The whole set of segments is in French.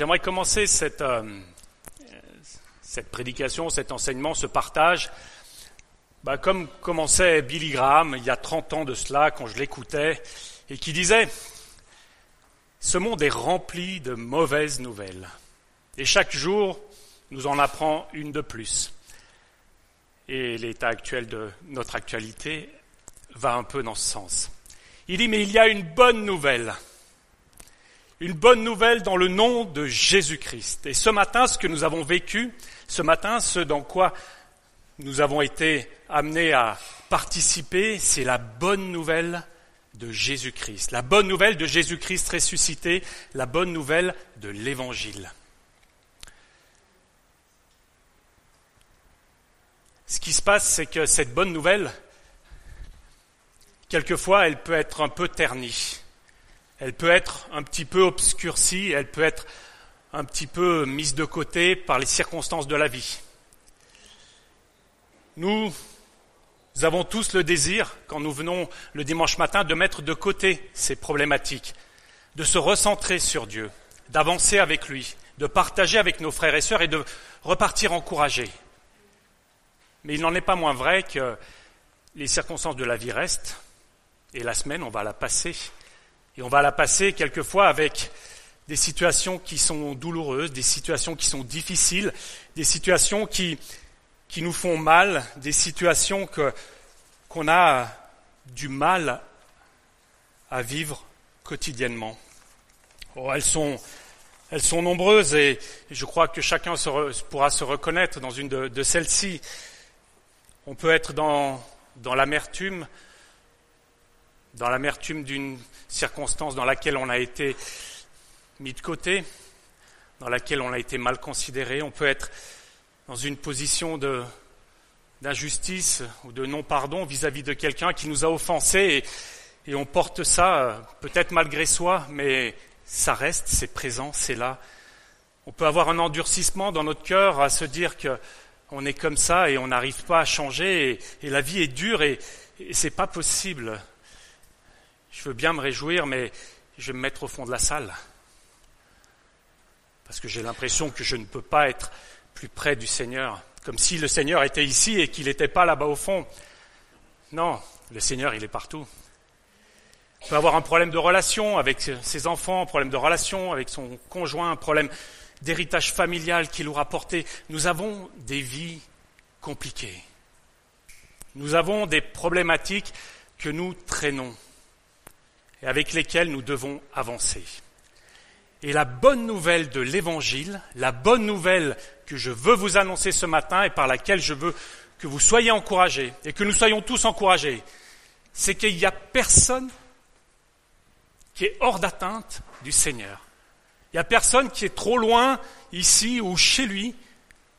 J'aimerais commencer cette, euh, cette prédication, cet enseignement, ce partage, bah, comme commençait Billy Graham il y a 30 ans de cela, quand je l'écoutais, et qui disait, ce monde est rempli de mauvaises nouvelles. Et chaque jour, nous en apprend une de plus. Et l'état actuel de notre actualité va un peu dans ce sens. Il dit, mais il y a une bonne nouvelle. Une bonne nouvelle dans le nom de Jésus-Christ. Et ce matin, ce que nous avons vécu, ce matin, ce dans quoi nous avons été amenés à participer, c'est la bonne nouvelle de Jésus-Christ. La bonne nouvelle de Jésus-Christ ressuscité, la bonne nouvelle de l'Évangile. Ce qui se passe, c'est que cette bonne nouvelle, quelquefois, elle peut être un peu ternie. Elle peut être un petit peu obscurcie, elle peut être un petit peu mise de côté par les circonstances de la vie. Nous avons tous le désir, quand nous venons le dimanche matin, de mettre de côté ces problématiques, de se recentrer sur Dieu, d'avancer avec lui, de partager avec nos frères et sœurs et de repartir encouragés. Mais il n'en est pas moins vrai que les circonstances de la vie restent, et la semaine, on va la passer. Et on va la passer quelquefois avec des situations qui sont douloureuses, des situations qui sont difficiles, des situations qui, nous font mal, des situations qu'on a du mal à vivre quotidiennement. Oh, elles, sont, nombreuses et je crois que chacun pourra se reconnaître dans une de, celles-ci. On peut être dans l'amertume, dans l'amertume d'une circonstance dans laquelle on a été mis de côté, dans laquelle on a été mal considéré. On peut être dans une position d'injustice ou de non-pardon vis-à-vis de quelqu'un qui nous a offensés et, on porte ça peut-être malgré soi, mais ça reste, c'est présent, c'est là. On peut avoir un endurcissement dans notre cœur à se dire que on est comme ça et on n'arrive pas à changer et, et, la vie est dure et, et c'est pas possible. Je veux bien me réjouir, mais je vais me mettre au fond de la salle. Parce que j'ai l'impression que je ne peux pas être plus près du Seigneur, comme si le Seigneur était ici et qu'il n'était pas là-bas au fond. Non, le Seigneur, il est partout. On peut avoir un problème de relation avec ses enfants, un problème de relation avec son conjoint, un problème d'héritage familial qu'il aura porté. Nous avons des vies compliquées. Nous avons des problématiques que nous traînons et avec lesquels nous devons avancer. Et la bonne nouvelle de l'Évangile, la bonne nouvelle que je veux vous annoncer ce matin et par laquelle je veux que vous soyez encouragés et que nous soyons tous encouragés, c'est qu'il n'y a personne qui est hors d'atteinte du Seigneur. Il n'y a personne qui est trop loin ici ou chez lui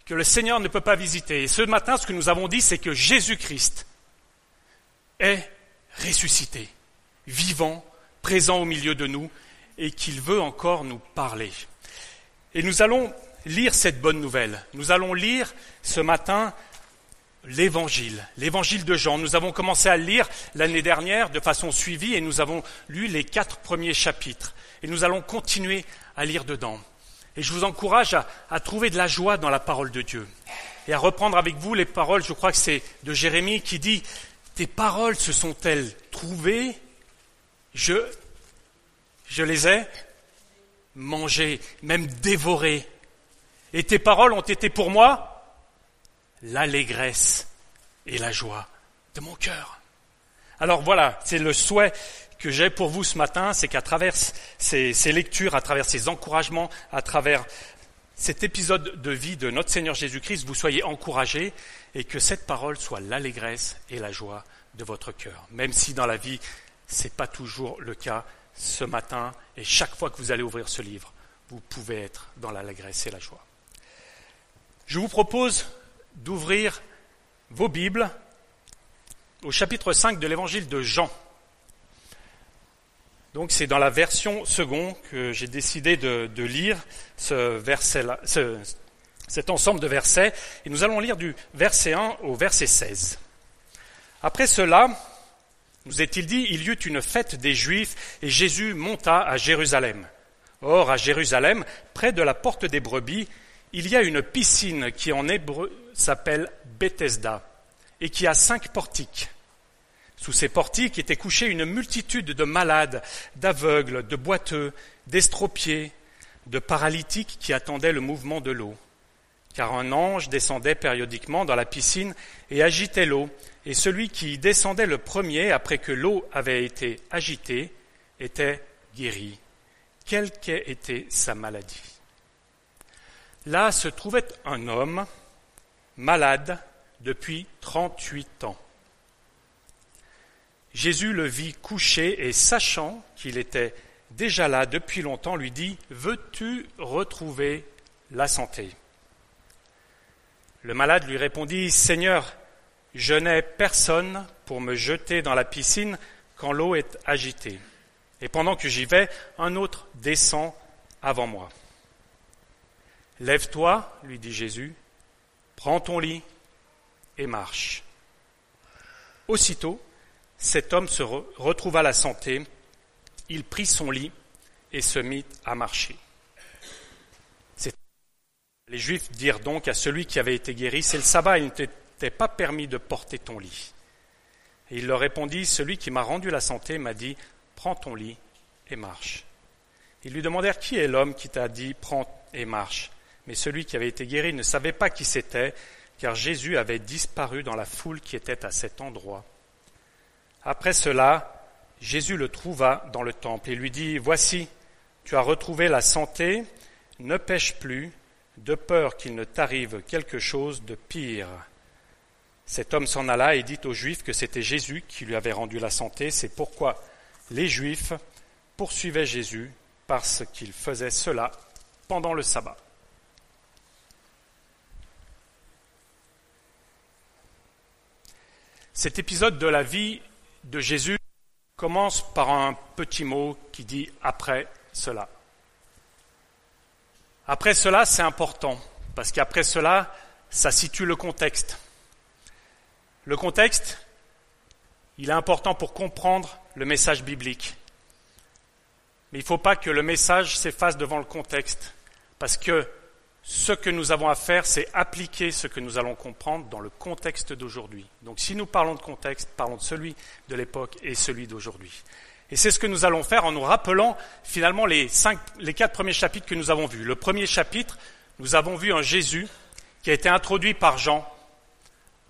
que le Seigneur ne peut pas visiter. Et ce matin, ce que nous avons dit, c'est que Jésus-Christ est ressuscité, vivant présent au milieu de nous et qu'il veut encore nous parler. Et nous allons lire cette bonne nouvelle. Nous allons lire ce matin l'évangile, l'évangile de Jean. Nous avons commencé à lire l'année dernière de façon suivie et nous avons lu les quatre premiers chapitres. Et nous allons continuer à lire dedans. Et je vous encourage à, à trouver de la joie dans la parole de Dieu. Et à reprendre avec vous les paroles, je crois que c'est de Jérémie qui dit, tes paroles se sont-elles trouvées? Je, je les ai mangées, même dévorées. Et tes paroles ont été pour moi l'allégresse et la joie de mon cœur. Alors voilà, c'est le souhait que j'ai pour vous ce matin, c'est qu'à travers ces, ces, lectures, à travers ces encouragements, à travers cet épisode de vie de notre Seigneur Jésus-Christ, vous soyez encouragés et que cette parole soit l'allégresse et la joie de votre cœur. Même si dans la vie, ce n'est pas toujours le cas ce matin et chaque fois que vous allez ouvrir ce livre, vous pouvez être dans l'allégresse et la joie. Je vous propose d'ouvrir vos Bibles au chapitre 5 de l'évangile de Jean. Donc c'est dans la version seconde que j'ai décidé de, lire ce verset cet ensemble de versets et nous allons lire du verset 1 au verset 16. Après cela, nous est-il dit, il y eut une fête des Juifs et Jésus monta à Jérusalem. Or, à Jérusalem, près de la porte des brebis, il y a une piscine qui en hébreu s'appelle Bethesda et qui a cinq portiques. Sous ces portiques étaient couchés une multitude de malades, d'aveugles, de boiteux, d'estropiés, de paralytiques qui attendaient le mouvement de l'eau. Car un ange descendait périodiquement dans la piscine et agitait l'eau, et celui qui descendait le premier après que l'eau avait été agitée était guéri, quelle qu'ait été sa maladie. Là se trouvait un homme malade depuis trente-huit ans. Jésus le vit couché et sachant qu'il était déjà là depuis longtemps, lui dit, Veux-tu retrouver la santé? Le malade lui répondit, Seigneur, je n'ai personne pour me jeter dans la piscine quand l'eau est agitée. Et pendant que j'y vais, un autre descend avant moi. Lève-toi, lui dit Jésus, prends ton lit et marche. Aussitôt, cet homme se retrouva la santé, il prit son lit et se mit à marcher. Les Juifs dirent donc à celui qui avait été guéri, c'est le sabbat, il ne t'était pas permis de porter ton lit. Et il leur répondit, celui qui m'a rendu la santé m'a dit, prends ton lit et marche. Ils lui demandèrent, qui est l'homme qui t'a dit, prends et marche Mais celui qui avait été guéri ne savait pas qui c'était, car Jésus avait disparu dans la foule qui était à cet endroit. Après cela, Jésus le trouva dans le temple et lui dit, Voici, tu as retrouvé la santé, ne pêche plus, de peur qu'il ne t'arrive quelque chose de pire. Cet homme s'en alla et dit aux Juifs que c'était Jésus qui lui avait rendu la santé. C'est pourquoi les Juifs poursuivaient Jésus parce qu'il faisait cela pendant le sabbat. Cet épisode de la vie de Jésus commence par un petit mot qui dit après cela. Après cela, c'est important, parce qu'après cela, ça situe le contexte. Le contexte, il est important pour comprendre le message biblique. Mais il ne faut pas que le message s'efface devant le contexte, parce que ce que nous avons à faire, c'est appliquer ce que nous allons comprendre dans le contexte d'aujourd'hui. Donc si nous parlons de contexte, parlons de celui de l'époque et celui d'aujourd'hui. Et c'est ce que nous allons faire en nous rappelant finalement les, les quatre premiers chapitres que nous avons vus. Le premier chapitre, nous avons vu un Jésus qui a été introduit par Jean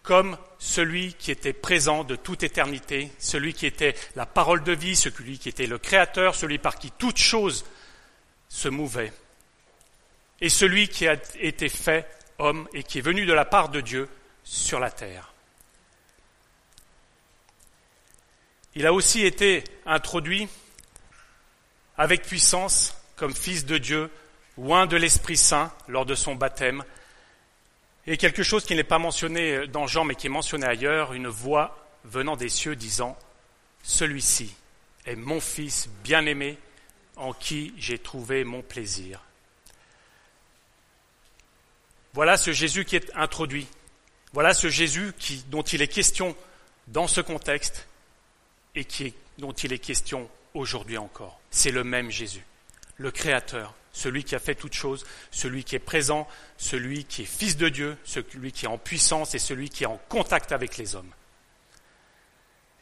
comme celui qui était présent de toute éternité, celui qui était la parole de vie, celui qui était le Créateur, celui par qui toute chose se mouvait et celui qui a été fait homme et qui est venu de la part de Dieu sur la terre. Il a aussi été introduit avec puissance comme fils de Dieu, loin de l'Esprit Saint lors de son baptême, et quelque chose qui n'est pas mentionné dans Jean mais qui est mentionné ailleurs, une voix venant des cieux disant, Celui-ci est mon Fils bien-aimé en qui j'ai trouvé mon plaisir. Voilà ce Jésus qui est introduit. Voilà ce Jésus dont il est question dans ce contexte et dont il est question aujourd'hui encore. C'est le même Jésus, le Créateur, celui qui a fait toutes choses, celui qui est présent, celui qui est fils de Dieu, celui qui est en puissance et celui qui est en contact avec les hommes.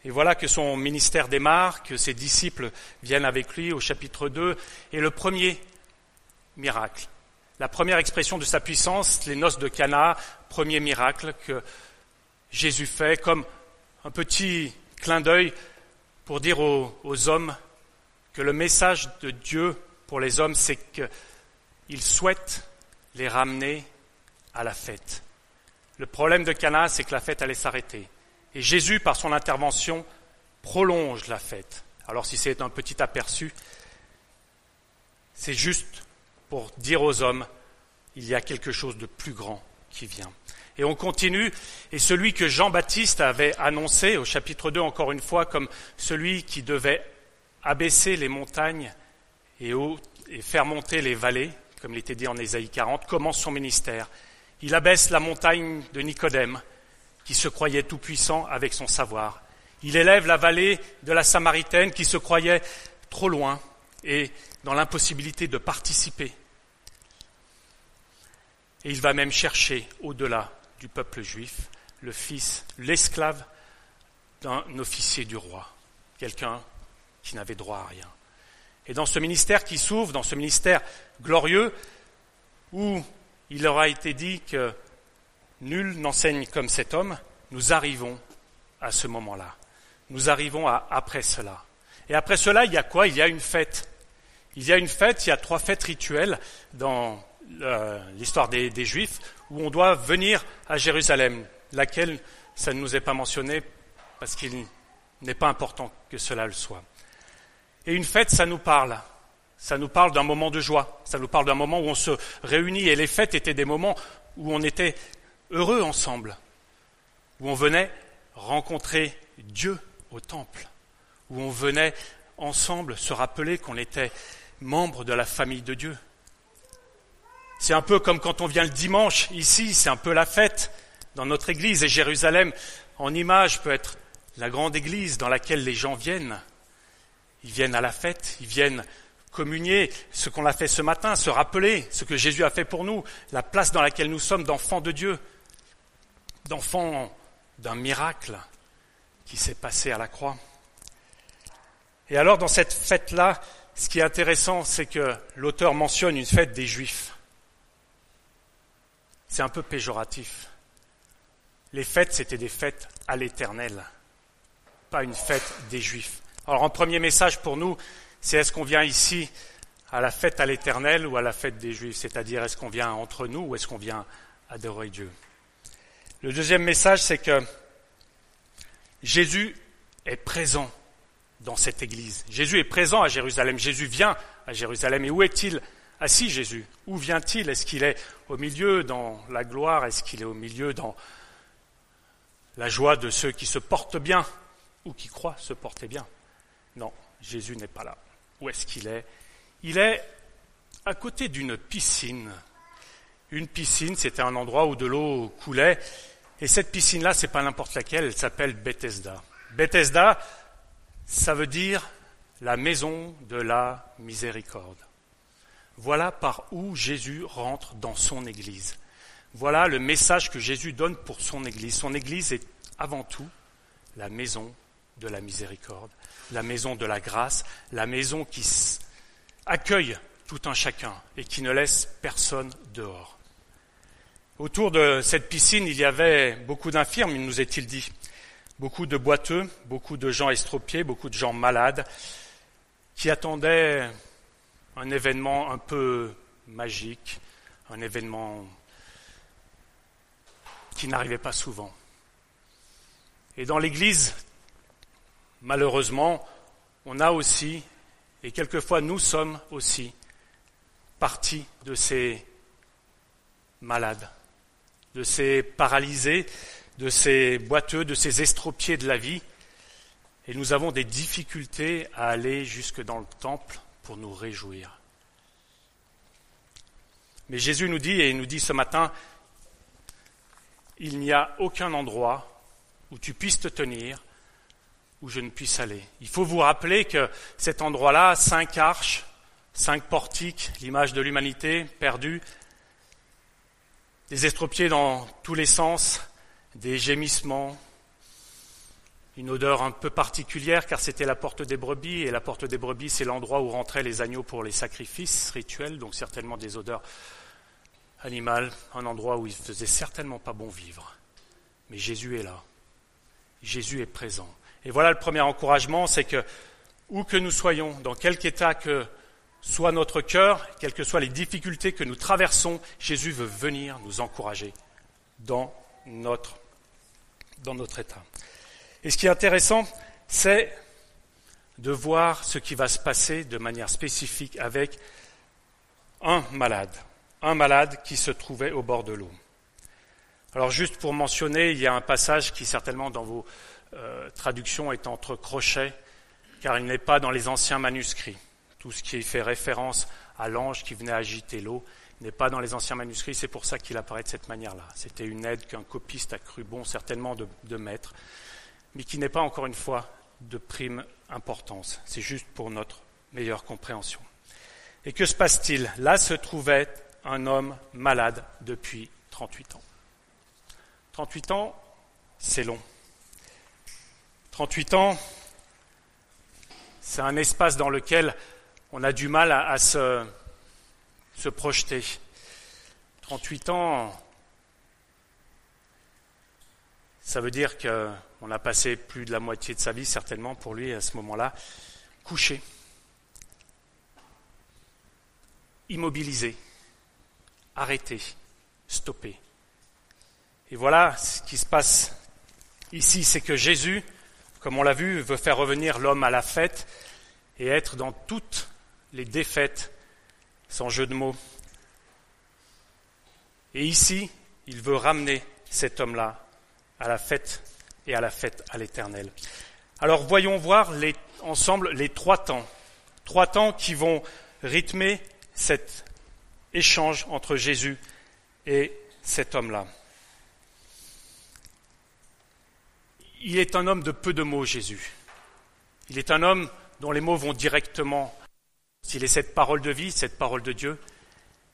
Et voilà que son ministère démarre, que ses disciples viennent avec lui au chapitre 2, et le premier miracle, la première expression de sa puissance, les noces de Cana, premier miracle que Jésus fait, comme un petit clin d'œil pour dire aux, hommes que le message de Dieu pour les hommes, c'est qu'il souhaite les ramener à la fête. Le problème de Cana, c'est que la fête allait s'arrêter. Et Jésus, par son intervention, prolonge la fête. Alors si c'est un petit aperçu, c'est juste pour dire aux hommes, il y a quelque chose de plus grand qui vient. Et on continue, et celui que Jean-Baptiste avait annoncé au chapitre 2, encore une fois, comme celui qui devait abaisser les montagnes et, et faire monter les vallées, comme il était dit en Ésaïe 40, commence son ministère? Il abaisse la montagne de Nicodème, qui se croyait tout-puissant avec son savoir. Il élève la vallée de la Samaritaine, qui se croyait trop loin est dans l'impossibilité de participer. Et il va même chercher au-delà du peuple juif le fils, l'esclave d'un officier du roi, quelqu'un qui n'avait droit à rien. Et dans ce ministère qui s'ouvre, dans ce ministère glorieux, où il aura été dit que nul n'enseigne comme cet homme, nous arrivons à ce moment-là. Nous arrivons à après cela. Et après cela, il y a quoi? Il y a une fête. Il y a une fête, il y a trois fêtes rituelles dans l'histoire des, des, Juifs où on doit venir à Jérusalem, laquelle ça ne nous est pas mentionné parce qu'il n'est pas important que cela le soit. Et une fête, ça nous parle. Ça nous parle d'un moment de joie. Ça nous parle d'un moment où on se réunit. Et les fêtes étaient des moments où on était heureux ensemble, où on venait rencontrer Dieu au temple, où on venait ensemble se rappeler qu'on était membre de la famille de Dieu. C'est un peu comme quand on vient le dimanche ici, c'est un peu la fête dans notre église. Et Jérusalem, en image, peut être la grande église dans laquelle les gens viennent. Ils viennent à la fête, ils viennent communier ce qu'on a fait ce matin, se rappeler ce que Jésus a fait pour nous, la place dans laquelle nous sommes d'enfants de Dieu, d'enfants d'un miracle qui s'est passé à la croix. Et alors, dans cette fête-là, ce qui est intéressant, c'est que l'auteur mentionne une fête des Juifs. C'est un peu péjoratif. Les fêtes, c'était des fêtes à l'éternel, pas une fête des Juifs. Alors, un premier message pour nous, c'est est-ce qu'on vient ici à la fête à l'éternel ou à la fête des Juifs? C'est-à-dire, est-ce qu'on vient entre nous ou est-ce qu'on vient adorer Dieu? Le deuxième message, c'est que Jésus est présent dans cette église. Jésus est présent à Jérusalem. Jésus vient à Jérusalem. Et où est-il assis, Jésus Où vient-il? Est-ce qu'il est au milieu dans la gloire? Est-ce qu'il est au milieu dans la joie de ceux qui se portent bien ou qui croient se porter bien? Non, Jésus n'est pas là. Où est-ce qu'il est? Il est à côté d'une piscine. Une piscine, c'était un endroit où de l'eau coulait et cette piscine-là, c'est pas n'importe laquelle, elle s'appelle Bethesda. Bethesda, ça veut dire la maison de la miséricorde. Voilà par où Jésus rentre dans son Église. Voilà le message que Jésus donne pour son Église. Son Église est avant tout la maison de la miséricorde, la maison de la grâce, la maison qui accueille tout un chacun et qui ne laisse personne dehors. Autour de cette piscine, il y avait beaucoup d'infirmes, nous est-il dit, beaucoup de boiteux, beaucoup de gens estropiés, beaucoup de gens malades, qui attendaient un événement un peu magique, un événement qui n'arrivait pas souvent. Et dans l'Église, malheureusement, on a aussi, et quelquefois nous sommes aussi, partie de ces malades de ces paralysés, de ces boiteux, de ces estropiés de la vie. Et nous avons des difficultés à aller jusque dans le temple pour nous réjouir. Mais Jésus nous dit, et il nous dit ce matin, il n'y a aucun endroit où tu puisses te tenir, où je ne puisse aller. Il faut vous rappeler que cet endroit-là, cinq arches, cinq portiques, l'image de l'humanité perdue, des estropiés dans tous les sens, des gémissements, une odeur un peu particulière car c'était la porte des brebis et la porte des brebis c'est l'endroit où rentraient les agneaux pour les sacrifices rituels, donc certainement des odeurs animales, un endroit où il faisait certainement pas bon vivre. Mais Jésus est là. Jésus est présent. Et voilà le premier encouragement, c'est que où que nous soyons, dans quelque état que soit notre cœur, quelles que soient les difficultés que nous traversons, Jésus veut venir nous encourager dans notre, dans notre état. Et ce qui est intéressant, c'est de voir ce qui va se passer de manière spécifique avec un malade, un malade qui se trouvait au bord de l'eau. Alors juste pour mentionner, il y a un passage qui certainement dans vos euh, traductions est entre crochets, car il n'est pas dans les anciens manuscrits tout ce qui fait référence à l'ange qui venait agiter l'eau n'est pas dans les anciens manuscrits, c'est pour ça qu'il apparaît de cette manière-là. C'était une aide qu'un copiste a cru bon certainement de, de mettre, mais qui n'est pas encore une fois de prime importance. C'est juste pour notre meilleure compréhension. Et que se passe-t-il? Là se trouvait un homme malade depuis 38 ans. 38 ans, c'est long. 38 ans, c'est un espace dans lequel on a du mal à, se, se projeter. 38 ans, ça veut dire qu'on a passé plus de la moitié de sa vie, certainement, pour lui, à ce moment-là, couché, immobilisé, arrêté, stoppé. Et voilà ce qui se passe ici, c'est que Jésus, comme on l'a vu, veut faire revenir l'homme à la fête et être dans toutes les défaites, sans jeu de mots. Et ici, il veut ramener cet homme-là à la fête et à la fête à l'éternel. Alors voyons voir ensemble les trois temps, trois temps qui vont rythmer cet échange entre Jésus et cet homme-là. Il est un homme de peu de mots, Jésus. Il est un homme dont les mots vont directement. S'il est cette parole de vie, cette parole de Dieu,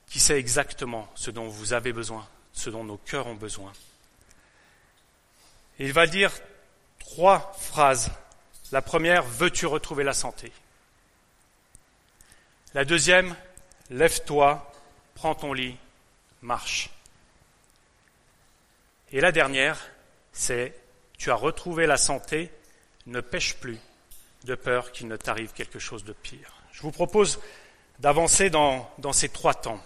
qui sait exactement ce dont vous avez besoin, ce dont nos cœurs ont besoin. Il va dire trois phrases. La première, veux-tu retrouver la santé? La deuxième, lève-toi, prends ton lit, marche. Et la dernière, c'est tu as retrouvé la santé, ne pêche plus de peur qu'il ne t'arrive quelque chose de pire. Je vous propose d'avancer dans ces trois temps.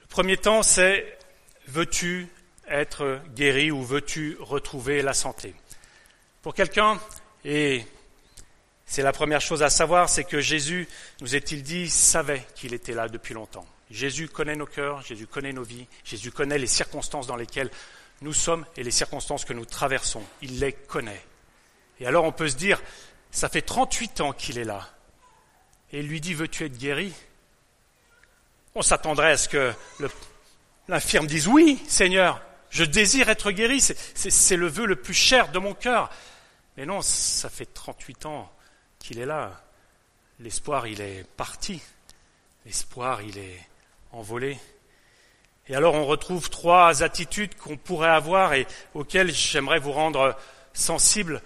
Le premier temps, c'est veux-tu être guéri ou veux-tu retrouver la santé? Pour quelqu'un, et c'est la première chose à savoir, c'est que Jésus, nous est-il dit, savait qu'il était là depuis longtemps. Jésus connaît nos cœurs, Jésus connaît nos vies, Jésus connaît les circonstances dans lesquelles nous sommes et les circonstances que nous traversons. Il les connaît. Et alors on peut se dire, ça fait 38 ans qu'il est là. Et il lui dit, veux-tu être guéri? On s'attendrait à ce que l'infirme dise, oui, Seigneur, je désire être guéri, c'est le vœu le plus cher de mon cœur. Mais non, ça fait 38 ans qu'il est là. L'espoir, il est parti. L'espoir, il est envolé. Et alors on retrouve trois attitudes qu'on pourrait avoir et auxquelles j'aimerais vous rendre sensible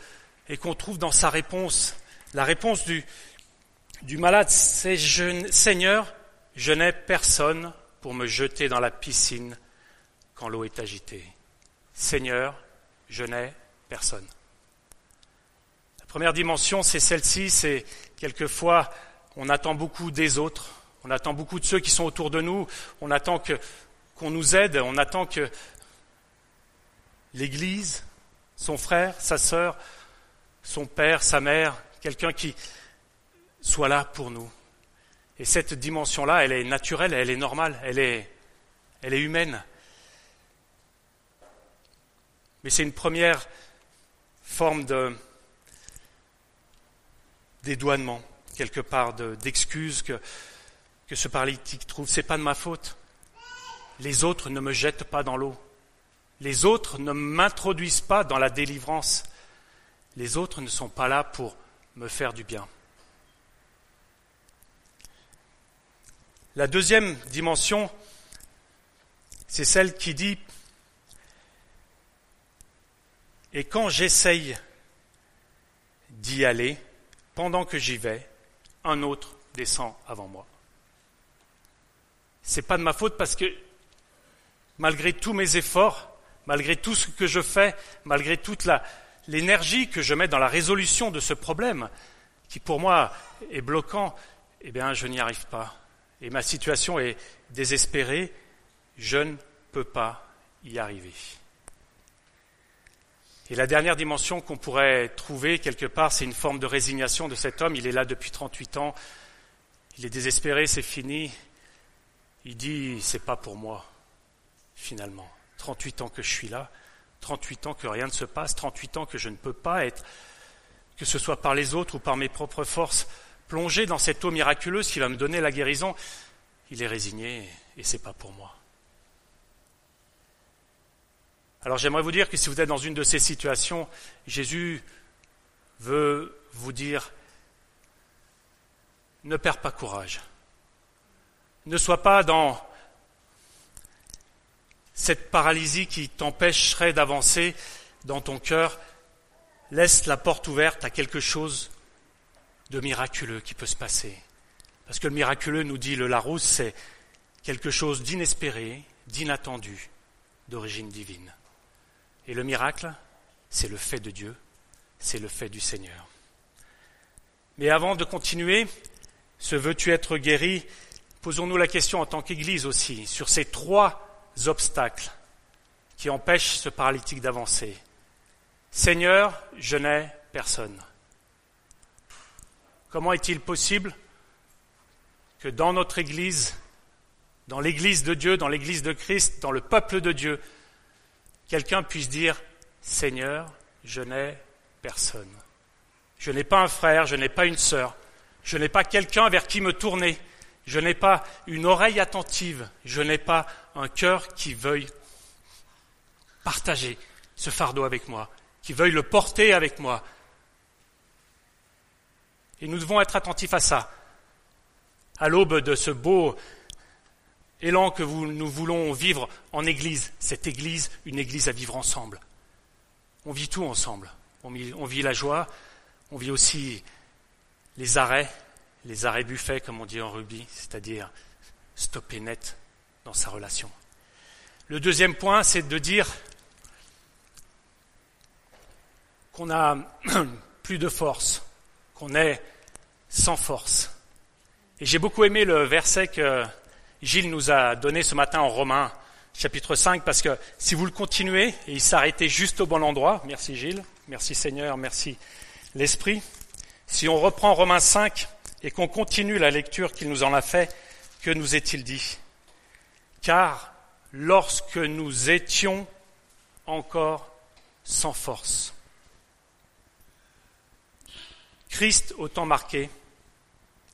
et qu'on trouve dans sa réponse. La réponse du, du malade, c'est Seigneur, je n'ai personne pour me jeter dans la piscine quand l'eau est agitée. Seigneur, je n'ai personne. La première dimension, c'est celle-ci, c'est quelquefois on attend beaucoup des autres, on attend beaucoup de ceux qui sont autour de nous, on attend que qu'on nous aide, on attend que l'Église, son frère, sa sœur, son père, sa mère, quelqu'un qui soit là pour nous. Et cette dimension-là, elle est naturelle, elle est normale, elle est, elle est humaine. Mais c'est une première forme de dédouanement, quelque part, d'excuse que, que ce paralytique trouve. C'est pas de ma faute les autres ne me jettent pas dans l'eau. Les autres ne m'introduisent pas dans la délivrance. Les autres ne sont pas là pour me faire du bien. La deuxième dimension, c'est celle qui dit, et quand j'essaye d'y aller, pendant que j'y vais, un autre descend avant moi. C'est pas de ma faute parce que malgré tous mes efforts, malgré tout ce que je fais, malgré toute l'énergie que je mets dans la résolution de ce problème, qui pour moi est bloquant, eh bien, je n'y arrive pas. Et ma situation est désespérée, je ne peux pas y arriver. Et la dernière dimension qu'on pourrait trouver quelque part, c'est une forme de résignation de cet homme. Il est là depuis 38 ans, il est désespéré, c'est fini. Il dit, c'est pas pour moi finalement. 38 ans que je suis là, 38 ans que rien ne se passe, 38 ans que je ne peux pas être, que ce soit par les autres ou par mes propres forces, plongé dans cette eau miraculeuse qui va me donner la guérison. Il est résigné et c'est pas pour moi. Alors j'aimerais vous dire que si vous êtes dans une de ces situations, Jésus veut vous dire ne perds pas courage. Ne sois pas dans cette paralysie qui t'empêcherait d'avancer dans ton cœur. Laisse la porte ouverte à quelque chose de miraculeux qui peut se passer. Parce que le miraculeux, nous dit le Larousse, c'est quelque chose d'inespéré, d'inattendu, d'origine divine. Et le miracle, c'est le fait de Dieu, c'est le fait du Seigneur. Mais avant de continuer, ce veux-tu être guéri? Posons-nous la question en tant qu'Église aussi sur ces trois obstacles qui empêchent ce paralytique d'avancer. Seigneur, je n'ai personne. Comment est-il possible que dans notre Église, dans l'Église de Dieu, dans l'Église de Christ, dans le peuple de Dieu, quelqu'un puisse dire Seigneur, je n'ai personne. Je n'ai pas un frère, je n'ai pas une sœur, je n'ai pas quelqu'un vers qui me tourner, je n'ai pas une oreille attentive, je n'ai pas un cœur qui veuille partager ce fardeau avec moi, qui veuille le porter avec moi. Et nous devons être attentifs à ça. À l'aube de ce beau élan que nous voulons vivre en Église, cette Église, une Église à vivre ensemble. On vit tout ensemble. On vit, la joie, on vit aussi les arrêts, les arrêts buffets, comme on dit en rugby, c'est-à-dire stopper net dans sa relation. Le deuxième point, c'est de dire qu'on a plus de force, qu'on est sans force. Et j'ai beaucoup aimé le verset que Gilles nous a donné ce matin en Romains, chapitre 5, parce que si vous le continuez, et il s'arrêtait juste au bon endroit, merci Gilles, merci Seigneur, merci l'Esprit, si on reprend Romains 5 et qu'on continue la lecture qu'il nous en a fait, que nous est-il dit? Car lorsque nous étions encore sans force, Christ, au temps marqué,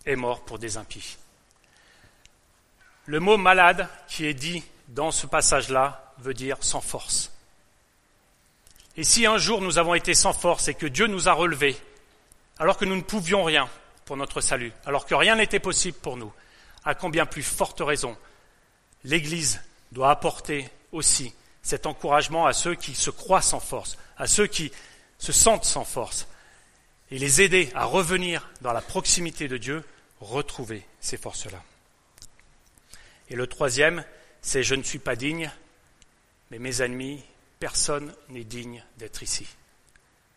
est mort pour des impies. Le mot malade qui est dit dans ce passage-là veut dire sans force. Et si un jour nous avons été sans force et que Dieu nous a relevés, alors que nous ne pouvions rien pour notre salut, alors que rien n'était possible pour nous, à combien plus forte raison l'Église doit apporter aussi cet encouragement à ceux qui se croient sans force, à ceux qui se sentent sans force, et les aider à revenir dans la proximité de Dieu, retrouver ces forces-là. Et le troisième, c'est je ne suis pas digne, mais mes ennemis, personne n'est digne d'être ici.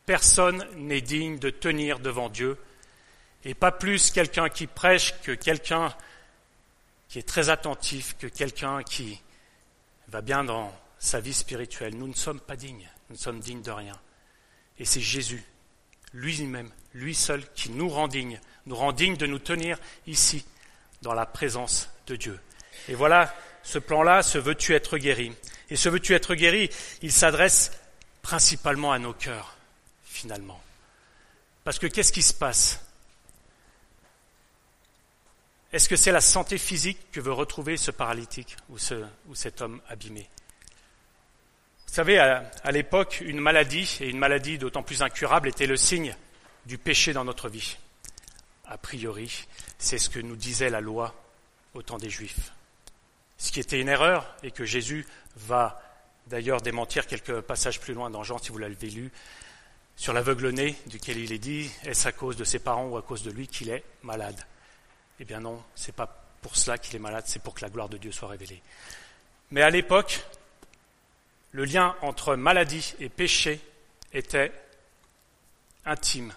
Personne n'est digne de tenir devant Dieu, et pas plus quelqu'un qui prêche que quelqu'un qui est très attentif, que quelqu'un qui va bien dans sa vie spirituelle. Nous ne sommes pas dignes, nous ne sommes dignes de rien. Et c'est Jésus, lui-même, lui seul, qui nous rend dignes, nous rend dignes de nous tenir ici, dans la présence de Dieu. Et voilà, ce plan-là, ce veux-tu être guéri Et ce veux-tu être guéri, il s'adresse principalement à nos cœurs, finalement. Parce que qu'est-ce qui se passe? Est-ce que c'est la santé physique que veut retrouver ce paralytique ou, ce, ou cet homme abîmé? Vous savez, à l'époque, une maladie, et une maladie d'autant plus incurable, était le signe du péché dans notre vie. A priori, c'est ce que nous disait la loi au temps des Juifs ce qui était une erreur et que Jésus va d'ailleurs démentir quelques passages plus loin dans Jean, si vous l'avez lu, sur l'aveugle-né, duquel il est dit est-ce à cause de ses parents ou à cause de lui qu'il est malade? Eh bien non, c'est pas pour cela qu'il est malade, c'est pour que la gloire de Dieu soit révélée. Mais à l'époque, le lien entre maladie et péché était intime.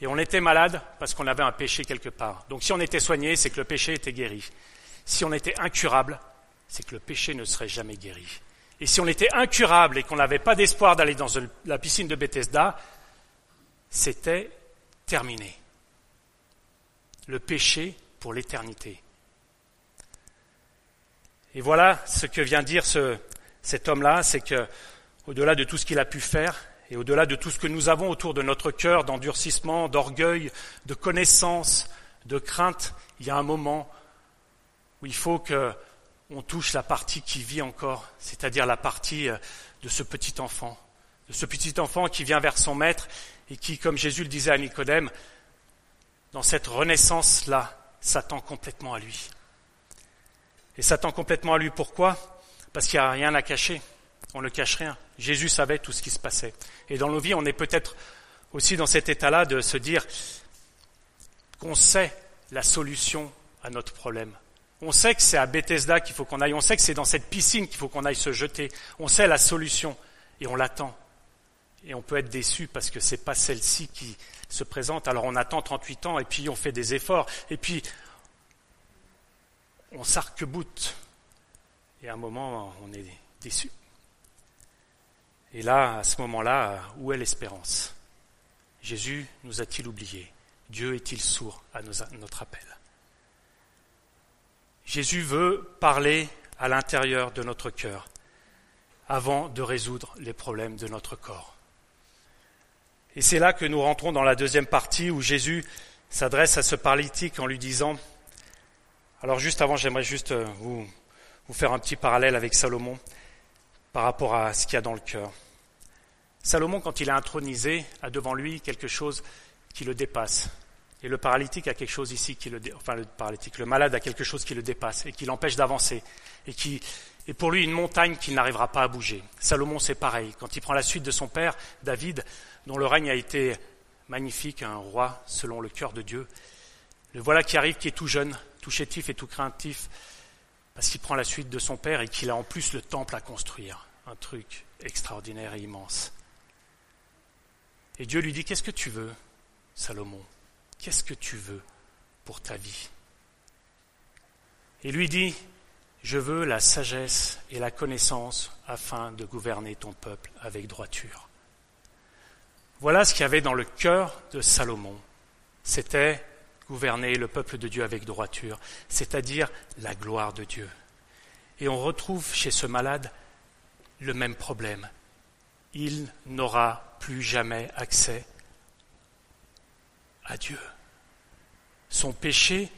Et on était malade parce qu'on avait un péché quelque part. Donc si on était soigné, c'est que le péché était guéri. Si on était incurable, c'est que le péché ne serait jamais guéri. Et si on était incurable et qu'on n'avait pas d'espoir d'aller dans la piscine de Bethesda, c'était terminé. Le péché pour l'éternité. Et voilà ce que vient dire ce, cet homme-là, c'est que, au-delà de tout ce qu'il a pu faire, et au-delà de tout ce que nous avons autour de notre cœur, d'endurcissement, d'orgueil, de connaissance, de crainte, il y a un moment où il faut qu'on touche la partie qui vit encore, c'est-à-dire la partie euh, de ce petit enfant, de ce petit enfant qui vient vers son maître et qui, comme Jésus le disait à Nicodème, dans cette renaissance-là, s'attend complètement à lui. Et s'attend complètement à lui. Pourquoi? Parce qu'il n'y a rien à cacher. On ne cache rien. Jésus savait tout ce qui se passait. Et dans nos vies, on est peut-être aussi dans cet état-là de se dire qu'on sait la solution à notre problème. On sait que c'est à Bethesda qu'il faut qu'on aille. On sait que c'est dans cette piscine qu'il faut qu'on aille se jeter. On sait la solution et on l'attend. Et on peut être déçu parce que c'est pas celle-ci qui se présente. Alors on attend 38 ans et puis on fait des efforts et puis on s'arc-boute. Et à un moment, on est déçu. Et là, à ce moment-là, où est l'espérance? Jésus nous a-t-il oubliés? Dieu est-il sourd à notre appel? Jésus veut parler à l'intérieur de notre cœur avant de résoudre les problèmes de notre corps. Et c'est là que nous rentrons dans la deuxième partie où Jésus s'adresse à ce paralytique en lui disant, alors juste avant j'aimerais juste euh, vous, vous faire un petit parallèle avec Salomon par rapport à ce qu'il y a dans le cœur. Salomon, quand il est intronisé, a devant lui quelque chose qui le dépasse. Et le paralytique a quelque chose ici qui le, enfin le paralytique, le malade a quelque chose qui le dépasse et qui l'empêche d'avancer et qui est pour lui une montagne qu'il n'arrivera pas à bouger. Salomon, c'est pareil. Quand il prend la suite de son père, David, dont le règne a été magnifique, un roi selon le cœur de Dieu, le voilà qui arrive, qui est tout jeune, tout chétif et tout craintif, parce qu'il prend la suite de son père et qu'il a en plus le temple à construire. Un truc extraordinaire et immense. Et Dieu lui dit, qu'est-ce que tu veux, Salomon? Qu'est-ce que tu veux pour ta vie? Et lui dit, je veux la sagesse et la connaissance afin de gouverner ton peuple avec droiture. Voilà ce qu'il y avait dans le cœur de Salomon. C'était gouverner le peuple de Dieu avec droiture, c'est-à-dire la gloire de Dieu. Et on retrouve chez ce malade le même problème. Il n'aura plus jamais accès à Dieu. Son péché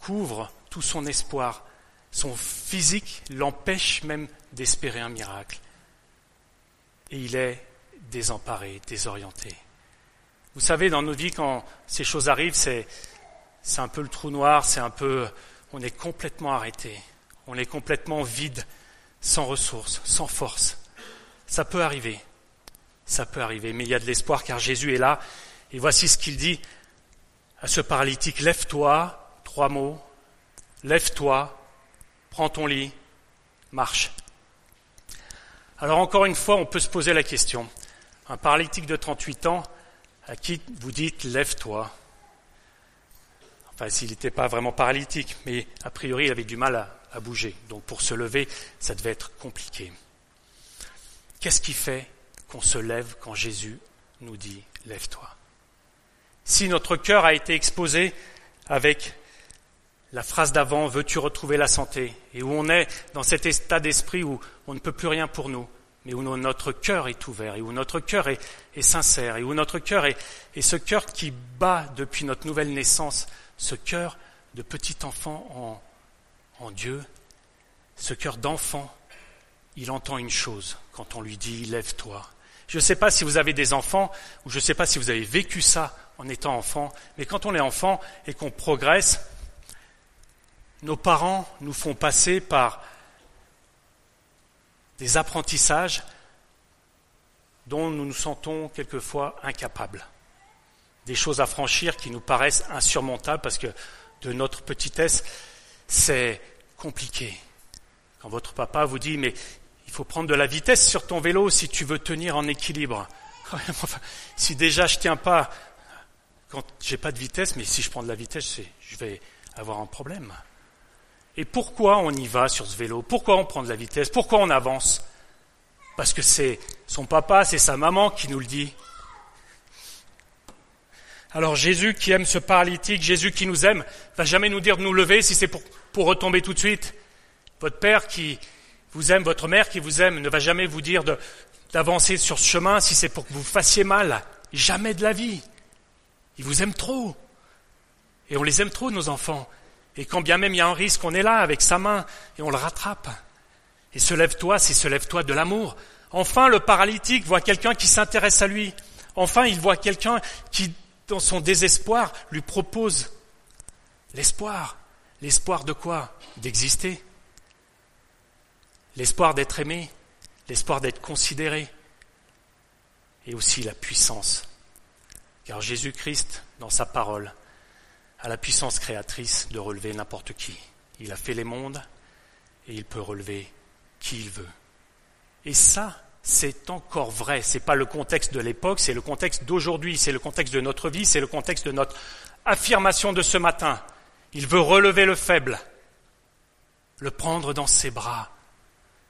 couvre tout son espoir. Son physique l'empêche même d'espérer un miracle. Et il est désemparé, désorienté. Vous savez, dans nos vies, quand ces choses arrivent, c'est, c'est un peu le trou noir, c'est un peu, on est complètement arrêté, on est complètement vide, sans ressources, sans force. Ça peut arriver, ça peut arriver, mais il y a de l'espoir car Jésus est là. Et voici ce qu'il dit à ce paralytique, lève-toi, trois mots, lève-toi, prends ton lit, marche. Alors encore une fois, on peut se poser la question. Un paralytique de 38 ans, à qui vous dites lève-toi Enfin, s'il n'était pas vraiment paralytique, mais a priori, il avait du mal à, bouger. Donc pour se lever, ça devait être compliqué. Qu'est-ce qui fait qu'on se lève quand Jésus nous dit lève-toi? Si notre cœur a été exposé avec la phrase d'avant, veux-tu retrouver la santé? Et où on est dans cet état d'esprit où on ne peut plus rien pour nous, mais où notre cœur est ouvert, et où notre cœur est, sincère, et où notre cœur est, ce cœur qui bat depuis notre nouvelle naissance, ce cœur de petit enfant en, en Dieu, ce cœur d'enfant, il entend une chose quand on lui dit lève-toi. Je ne sais pas si vous avez des enfants, ou je ne sais pas si vous avez vécu ça en étant enfant, mais quand on est enfant et qu'on progresse, nos parents nous font passer par des apprentissages dont nous nous sentons quelquefois incapables. Des choses à franchir qui nous paraissent insurmontables parce que de notre petitesse, c'est compliqué. Quand votre papa vous dit mais il faut prendre de la vitesse sur ton vélo si tu veux tenir en équilibre. si déjà je tiens pas quand j'ai pas de vitesse, mais si je prends de la vitesse, je vais avoir un problème. Et pourquoi on y va sur ce vélo? Pourquoi on prend de la vitesse? Pourquoi on avance? Parce que c'est son papa, c'est sa maman qui nous le dit. Alors Jésus qui aime ce paralytique, Jésus qui nous aime, va jamais nous dire de nous lever si c'est pour retomber tout de suite. Votre père qui vous aime, votre mère qui vous aime, ne va jamais vous dire d'avancer sur ce chemin si c'est pour que vous fassiez mal. Jamais de la vie. Il vous aime trop. Et on les aime trop, nos enfants. Et quand bien même il y a un risque, on est là avec sa main et on le rattrape. Et se lève-toi, c'est se lève-toi de l'amour. Enfin, le paralytique voit quelqu'un qui s'intéresse à lui. Enfin, il voit quelqu'un qui dans son désespoir, lui propose l'espoir. L'espoir de quoi? D'exister. L'espoir d'être aimé, l'espoir d'être considéré, et aussi la puissance. Car Jésus-Christ, dans sa parole, a la puissance créatrice de relever n'importe qui. Il a fait les mondes et il peut relever qui il veut. Et ça, c'est encore vrai. Ce n'est pas le contexte de l'époque, c'est le contexte d'aujourd'hui, c'est le contexte de notre vie, c'est le contexte de notre affirmation de ce matin. Il veut relever le faible, le prendre dans ses bras,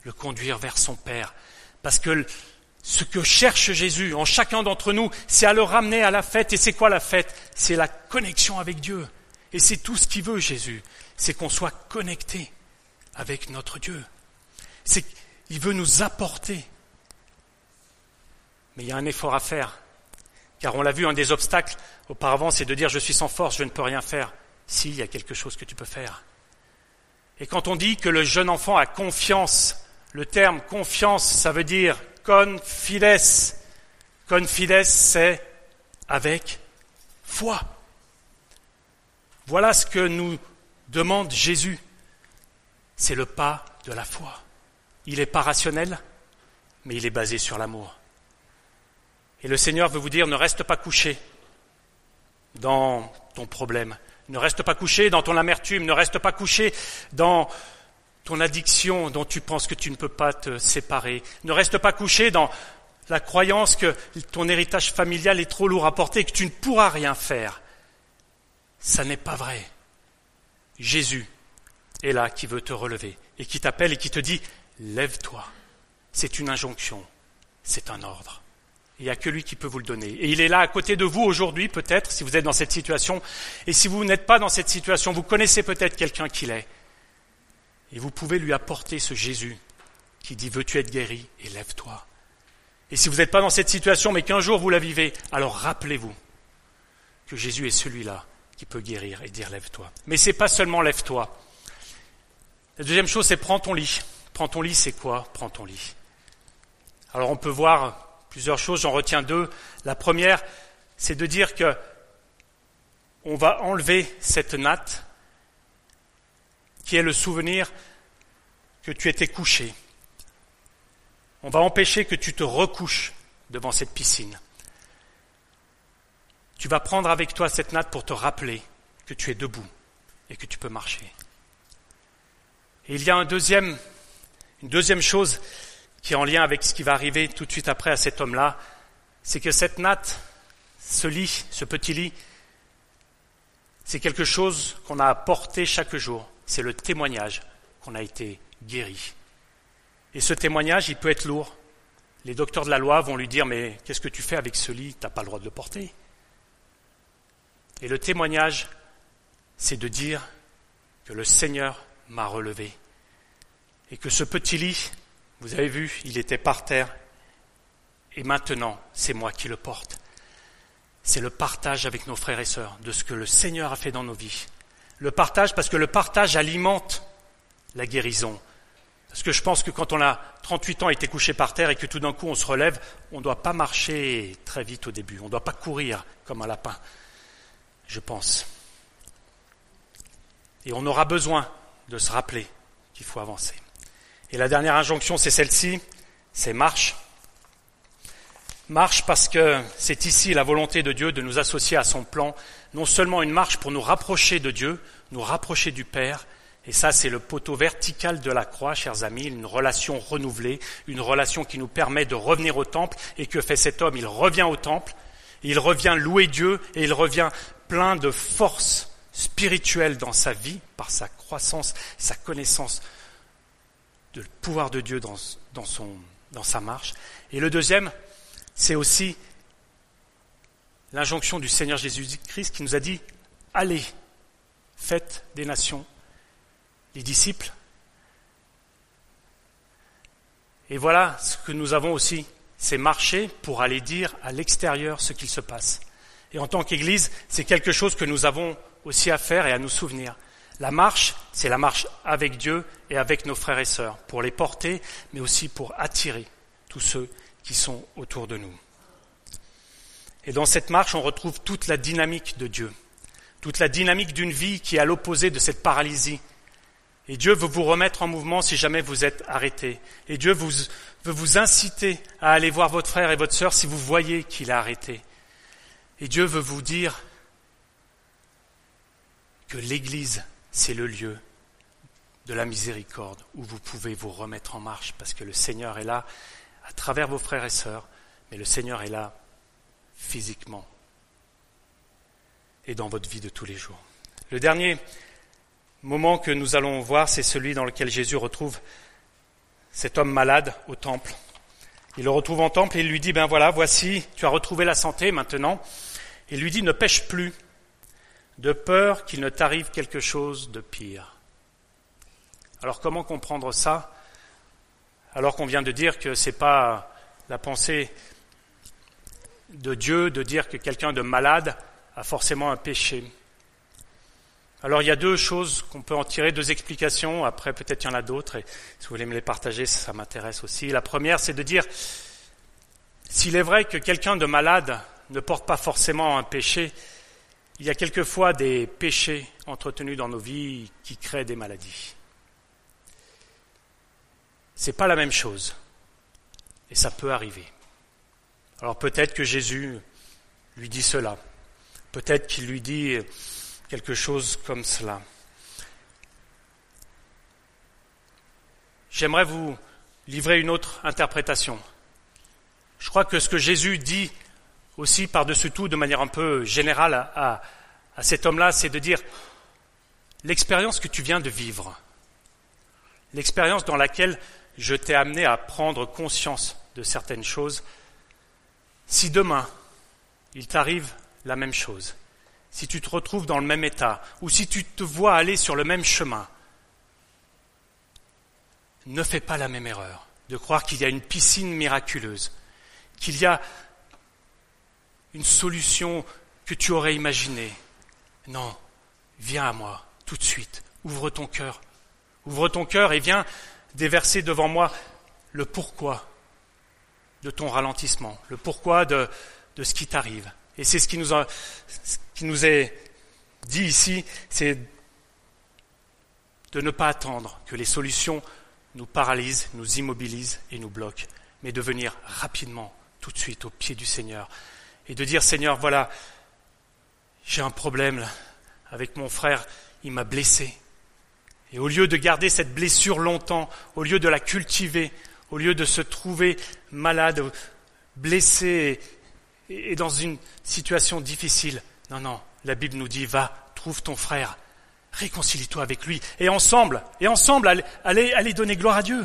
le conduire vers son Père. Parce que ce que cherche Jésus en chacun d'entre nous, c'est à le ramener à la fête. Et c'est quoi la fête? C'est la connexion avec Dieu. Et c'est tout ce qu'il veut, Jésus. C'est qu'on soit connecté avec notre Dieu. C'est qu'il veut nous apporter. Mais il y a un effort à faire. Car on l'a vu, un des obstacles auparavant, c'est de dire je suis sans force, je ne peux rien faire. S'il y a quelque chose que tu peux faire. Et quand on dit que le jeune enfant a confiance, le terme confiance, ça veut dire confides. Confides, c'est avec foi. Voilà ce que nous demande Jésus. C'est le pas de la foi. Il n'est pas rationnel, mais il est basé sur l'amour. Et le Seigneur veut vous dire, ne reste pas couché dans ton problème, ne reste pas couché dans ton amertume, ne reste pas couché dans ton addiction dont tu penses que tu ne peux pas te séparer. Ne reste pas couché dans la croyance que ton héritage familial est trop lourd à porter et que tu ne pourras rien faire. Ça n'est pas vrai. Jésus est là qui veut te relever et qui t'appelle et qui te dit Lève-toi. C'est une injonction, c'est un ordre. Il n'y a que lui qui peut vous le donner. Et il est là à côté de vous aujourd'hui, peut-être, si vous êtes dans cette situation. Et si vous n'êtes pas dans cette situation, vous connaissez peut-être quelqu'un qui l'est. Et vous pouvez lui apporter ce Jésus qui dit Veux-tu être guéri Et lève-toi. Et si vous n'êtes pas dans cette situation, mais qu'un jour vous la vivez, alors rappelez-vous que Jésus est celui-là qui peut guérir et dire Lève-toi. Mais ce n'est pas seulement lève-toi. La deuxième chose, c'est prends ton lit. Prends ton lit, c'est quoi? Prends ton lit. Alors on peut voir plusieurs choses, j'en retiens deux. La première, c'est de dire que on va enlever cette natte qui est le souvenir que tu étais couché. On va empêcher que tu te recouches devant cette piscine. Tu vas prendre avec toi cette natte pour te rappeler que tu es debout et que tu peux marcher. Et il y a une deuxième chose qui est en lien avec ce qui va arriver tout de suite après à cet homme-là, c'est que cette natte, ce lit, ce petit lit, c'est quelque chose qu'on a apporté chaque jour c'est le témoignage qu'on a été guéri. Et ce témoignage, il peut être lourd. Les docteurs de la loi vont lui dire Mais qu'est-ce que tu fais avec ce lit? Tu n'as pas le droit de le porter. Et le témoignage, c'est de dire que le Seigneur m'a relevé. Et que ce petit lit, vous avez vu, il était par terre. Et maintenant, c'est moi qui le porte. C'est le partage avec nos frères et sœurs de ce que le Seigneur a fait dans nos vies le partage parce que le partage alimente la guérison. Parce que je pense que quand on a 38 ans été couché par terre et que tout d'un coup on se relève, on ne doit pas marcher très vite au début, on ne doit pas courir comme un lapin, je pense. Et on aura besoin de se rappeler qu'il faut avancer. Et la dernière injonction, c'est celle-ci, c'est marche. Marche parce que c'est ici la volonté de Dieu de nous associer à son plan, non seulement une marche pour nous rapprocher de Dieu, nous rapprocher du Père, et ça c'est le poteau vertical de la croix, chers amis, une relation renouvelée, une relation qui nous permet de revenir au temple, et que fait cet homme? Il revient au temple, il revient louer Dieu, et il revient plein de force spirituelle dans sa vie, par sa croissance, sa connaissance du pouvoir de Dieu dans, dans, son, dans sa marche. Et le deuxième, c'est aussi l'injonction du Seigneur Jésus-Christ qui nous a dit Allez, faites des nations les disciples. Et voilà ce que nous avons aussi, c'est marcher pour aller dire à l'extérieur ce qu'il se passe. Et en tant qu'Église, c'est quelque chose que nous avons aussi à faire et à nous souvenir. La marche, c'est la marche avec Dieu et avec nos frères et sœurs, pour les porter, mais aussi pour attirer tous ceux qui sont autour de nous. Et dans cette marche, on retrouve toute la dynamique de Dieu, toute la dynamique d'une vie qui est à l'opposé de cette paralysie. Et Dieu veut vous remettre en mouvement si jamais vous êtes arrêté. Et Dieu veut vous inciter à aller voir votre frère et votre sœur si vous voyez qu'il est arrêté. Et Dieu veut vous dire que l'Église, c'est le lieu de la miséricorde où vous pouvez vous remettre en marche parce que le Seigneur est là à travers vos frères et sœurs, mais le Seigneur est là physiquement et dans votre vie de tous les jours. Le dernier moment que nous allons voir, c'est celui dans lequel Jésus retrouve cet homme malade au temple. Il le retrouve en temple et il lui dit, ben voilà, voici, tu as retrouvé la santé maintenant. Il lui dit, ne pêche plus, de peur qu'il ne t'arrive quelque chose de pire. Alors comment comprendre ça? Alors qu'on vient de dire que ce n'est pas la pensée de Dieu de dire que quelqu'un de malade a forcément un péché. Alors il y a deux choses qu'on peut en tirer, deux explications, après peut-être il y en a d'autres, et si vous voulez me les partager, ça m'intéresse aussi. La première, c'est de dire, s'il est vrai que quelqu'un de malade ne porte pas forcément un péché, il y a quelquefois des péchés entretenus dans nos vies qui créent des maladies. C'est pas la même chose. Et ça peut arriver. Alors peut-être que Jésus lui dit cela. Peut-être qu'il lui dit quelque chose comme cela. J'aimerais vous livrer une autre interprétation. Je crois que ce que Jésus dit aussi par-dessus tout, de manière un peu générale à, à cet homme-là, c'est de dire l'expérience que tu viens de vivre, l'expérience dans laquelle je t'ai amené à prendre conscience de certaines choses, si demain, il t'arrive la même chose, si tu te retrouves dans le même état, ou si tu te vois aller sur le même chemin, ne fais pas la même erreur de croire qu'il y a une piscine miraculeuse, qu'il y a une solution que tu aurais imaginée. Non, viens à moi tout de suite, ouvre ton cœur, ouvre ton cœur et viens déverser devant moi le pourquoi de ton ralentissement, le pourquoi de, ce qui t'arrive. Et c'est ce qui nous, a, ce qui nous est dit ici, c'est de ne pas attendre que les solutions nous paralysent, nous immobilisent et nous bloquent, mais de venir rapidement, tout de suite, au pied du Seigneur, et de dire, Seigneur, voilà, j'ai un problème avec mon frère, il m'a blessé. Et au lieu de garder cette blessure longtemps, au lieu de la cultiver, au lieu de se trouver malade, blessé et, dans une situation difficile. Non, non, la Bible nous dit, va, trouve ton frère, réconcilie-toi avec lui, et ensemble, et ensemble, allez, allez donner gloire à Dieu.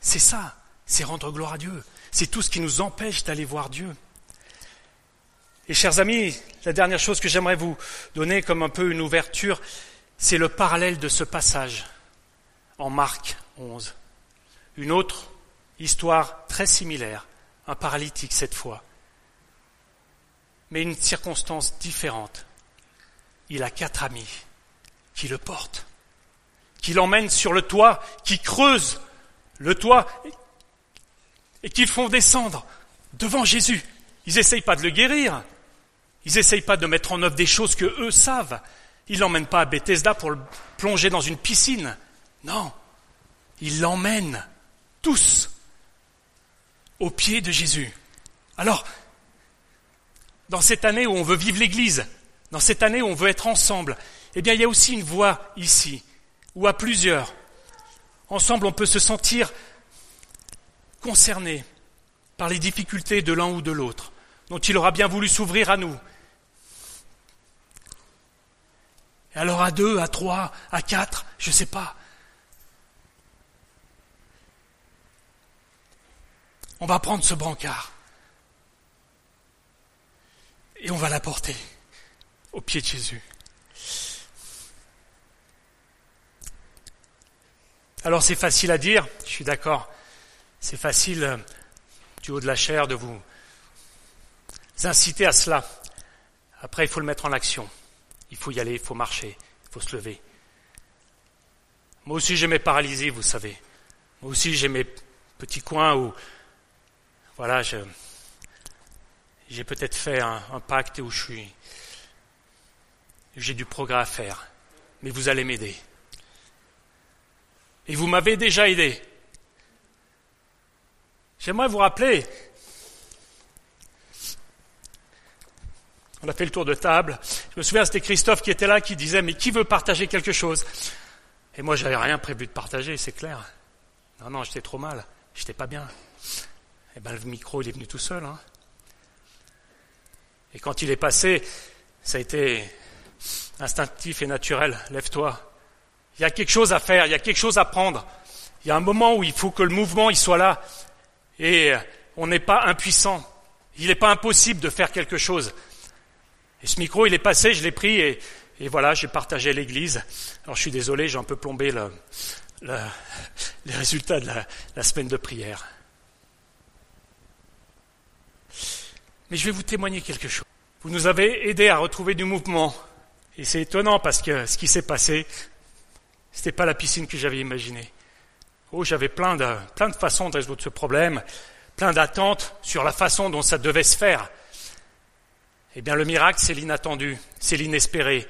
C'est ça, c'est rendre gloire à Dieu. C'est tout ce qui nous empêche d'aller voir Dieu. Et chers amis, la dernière chose que j'aimerais vous donner comme un peu une ouverture, c'est le parallèle de ce passage en Marc 11. Une autre histoire très similaire, un paralytique cette fois, mais une circonstance différente. Il a quatre amis qui le portent, qui l'emmènent sur le toit, qui creusent le toit et qui le font descendre devant Jésus. Ils n'essayent pas de le guérir, ils n'essayent pas de mettre en œuvre des choses que eux savent. Ils l'emmènent pas à Bethesda pour le plonger dans une piscine. Non, ils l'emmènent tous au pied de Jésus. Alors, dans cette année où on veut vivre l'Église, dans cette année où on veut être ensemble, eh bien, il y a aussi une voie ici, ou à plusieurs. Ensemble, on peut se sentir concerné par les difficultés de l'un ou de l'autre, dont il aura bien voulu s'ouvrir à nous. Et alors à deux, à trois, à quatre, je ne sais pas. on va prendre ce brancard et on va l'apporter au pied de Jésus. Alors c'est facile à dire, je suis d'accord, c'est facile euh, du haut de la chair de vous inciter à cela. Après, il faut le mettre en action. Il faut y aller, il faut marcher, il faut se lever. Moi aussi j'ai mes paralysies, vous savez. Moi aussi j'ai mes petits coins où voilà, je, J'ai peut-être fait un, un pacte où je suis. J'ai du progrès à faire. Mais vous allez m'aider. Et vous m'avez déjà aidé. J'aimerais vous rappeler, on a fait le tour de table, je me souviens c'était Christophe qui était là qui disait mais qui veut partager quelque chose? Et moi j'avais rien prévu de partager, c'est clair. Non, non, j'étais trop mal, j'étais pas bien. Et eh bien le micro il est venu tout seul. Hein. Et quand il est passé, ça a été instinctif et naturel. Lève-toi. Il y a quelque chose à faire, il y a quelque chose à prendre. Il y a un moment où il faut que le mouvement il soit là. Et on n'est pas impuissant. Il n'est pas impossible de faire quelque chose. Et ce micro, il est passé, je l'ai pris et, voilà, j'ai partagé l'église. Alors je suis désolé, j'ai un peu plombé le, les résultats de la semaine de prière. Mais je vais vous témoigner quelque chose. Vous nous avez aidé à retrouver du mouvement. Et c'est étonnant parce que ce qui s'est passé, ce n'était pas la piscine que j'avais imaginée. Oh, j'avais plein de, plein de façons de résoudre ce problème, plein d'attentes sur la façon dont ça devait se faire. Eh bien, le miracle, c'est l'inattendu, c'est l'inespéré.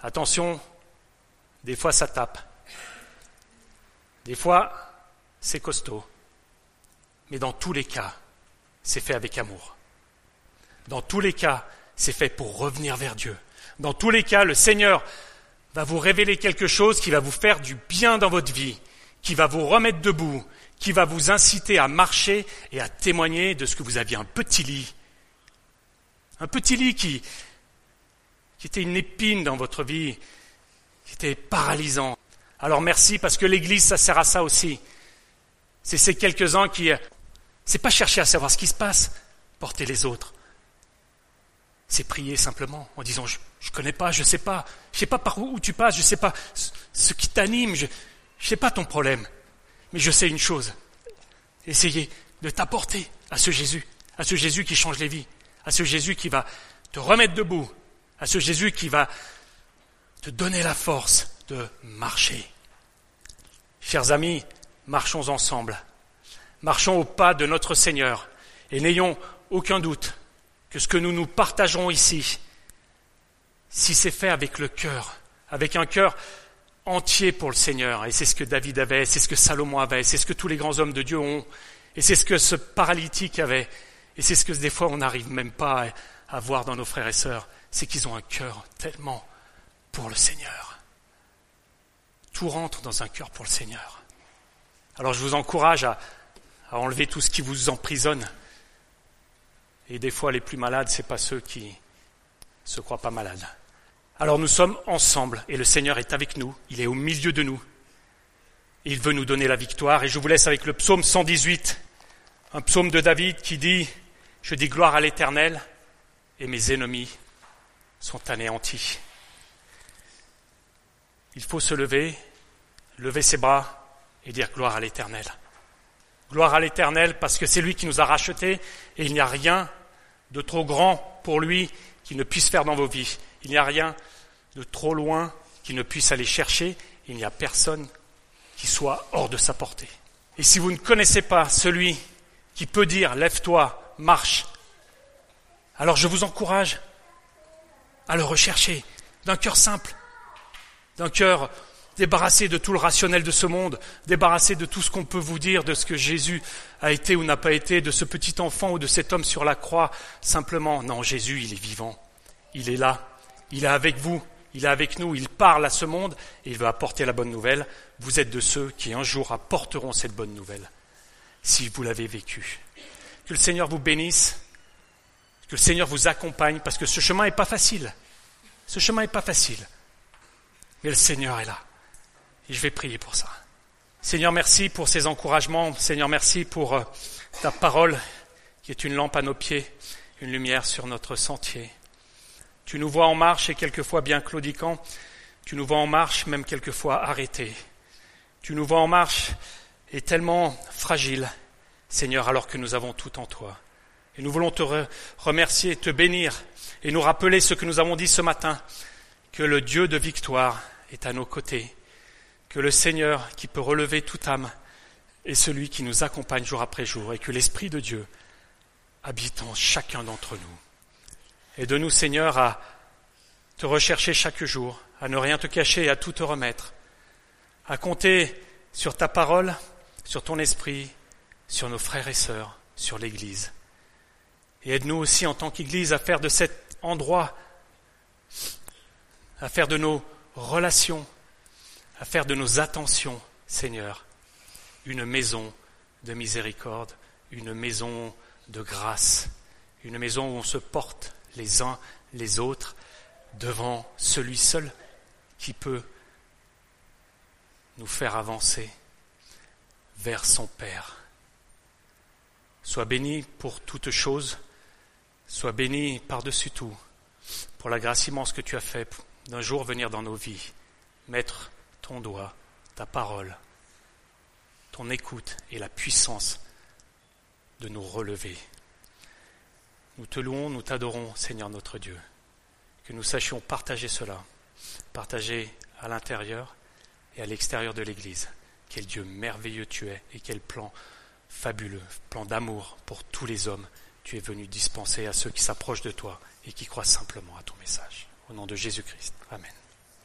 Attention, des fois ça tape. Des fois, c'est costaud. Mais dans tous les cas, c'est fait avec amour. Dans tous les cas, c'est fait pour revenir vers Dieu. Dans tous les cas, le Seigneur va vous révéler quelque chose qui va vous faire du bien dans votre vie qui va vous remettre debout, qui va vous inciter à marcher et à témoigner de ce que vous aviez un petit lit. Un petit lit qui, était une épine dans votre vie, qui était paralysant. Alors merci parce que l'Église, ça sert à ça aussi. C'est ces quelques-uns qui... C'est pas chercher à savoir ce qui se passe, porter les autres. C'est prier simplement en disant je ne connais pas, je ne sais pas, je ne sais pas par où, tu passes, je ne sais pas ce qui t'anime, je, je sais pas ton problème, mais je sais une chose. Essayez de t'apporter à ce Jésus, à ce Jésus qui change les vies, à ce Jésus qui va te remettre debout, à ce Jésus qui va te donner la force de marcher. Chers amis, marchons ensemble. Marchons au pas de notre Seigneur et n'ayons aucun doute que ce que nous nous partagerons ici, si c'est fait avec le cœur, avec un cœur entier pour le Seigneur. Et c'est ce que David avait, c'est ce que Salomon avait, c'est ce que tous les grands hommes de Dieu ont. Et c'est ce que ce paralytique avait. Et c'est ce que des fois on n'arrive même pas à voir dans nos frères et sœurs. C'est qu'ils ont un cœur tellement pour le Seigneur. Tout rentre dans un cœur pour le Seigneur. Alors je vous encourage à, à enlever tout ce qui vous emprisonne. Et des fois, les plus malades, ce n'est pas ceux qui se croient pas malades. Alors nous sommes ensemble et le Seigneur est avec nous, il est au milieu de nous. il veut nous donner la victoire. Et je vous laisse avec le psaume 118, un psaume de David qui dit, Je dis gloire à l'Éternel et mes ennemis sont anéantis. Il faut se lever, lever ses bras et dire gloire à l'Éternel. Gloire à l'Éternel parce que c'est lui qui nous a rachetés et il n'y a rien de trop grand pour lui qui ne puisse faire dans vos vies. Il n'y a rien de trop loin qu'il ne puisse aller chercher. Il n'y a personne qui soit hors de sa portée. Et si vous ne connaissez pas celui qui peut dire lève-toi, marche, alors je vous encourage à le rechercher d'un cœur simple, d'un cœur débarrassé de tout le rationnel de ce monde, débarrassé de tout ce qu'on peut vous dire de ce que Jésus a été ou n'a pas été, de ce petit enfant ou de cet homme sur la croix. Simplement, non, Jésus, il est vivant, il est là, il est avec vous, il est avec nous, il parle à ce monde et il veut apporter la bonne nouvelle. Vous êtes de ceux qui un jour apporteront cette bonne nouvelle, si vous l'avez vécue. Que le Seigneur vous bénisse, que le Seigneur vous accompagne, parce que ce chemin n'est pas facile. Ce chemin n'est pas facile. Mais le Seigneur est là. Et je vais prier pour ça. Seigneur, merci pour ces encouragements. Seigneur, merci pour euh, ta parole qui est une lampe à nos pieds, une lumière sur notre sentier. Tu nous vois en marche et quelquefois bien claudiquant. Tu nous vois en marche, même quelquefois arrêtés. Tu nous vois en marche et tellement fragile, Seigneur, alors que nous avons tout en toi. Et nous voulons te remercier, te bénir et nous rappeler ce que nous avons dit ce matin, que le Dieu de victoire est à nos côtés, que le Seigneur qui peut relever toute âme est celui qui nous accompagne jour après jour et que l'Esprit de Dieu habitant chacun d'entre nous. Aide-nous, Seigneur, à te rechercher chaque jour, à ne rien te cacher et à tout te remettre, à compter sur ta parole, sur ton esprit, sur nos frères et sœurs, sur l'Église. Et aide-nous aussi en tant qu'Église à faire de cet endroit, à faire de nos relations, à faire de nos attentions, Seigneur, une maison de miséricorde, une maison de grâce, une maison où on se porte les uns les autres devant celui seul qui peut nous faire avancer vers son Père. Sois béni pour toutes choses, sois béni par-dessus tout pour la grâce immense que tu as faite d'un jour venir dans nos vies, mettre ton doigt, ta parole, ton écoute et la puissance de nous relever. Nous te louons, nous t'adorons, Seigneur notre Dieu. Que nous sachions partager cela, partager à l'intérieur et à l'extérieur de l'Église. Quel Dieu merveilleux tu es et quel plan fabuleux, plan d'amour pour tous les hommes tu es venu dispenser à ceux qui s'approchent de toi et qui croient simplement à ton message. Au nom de Jésus-Christ. Amen.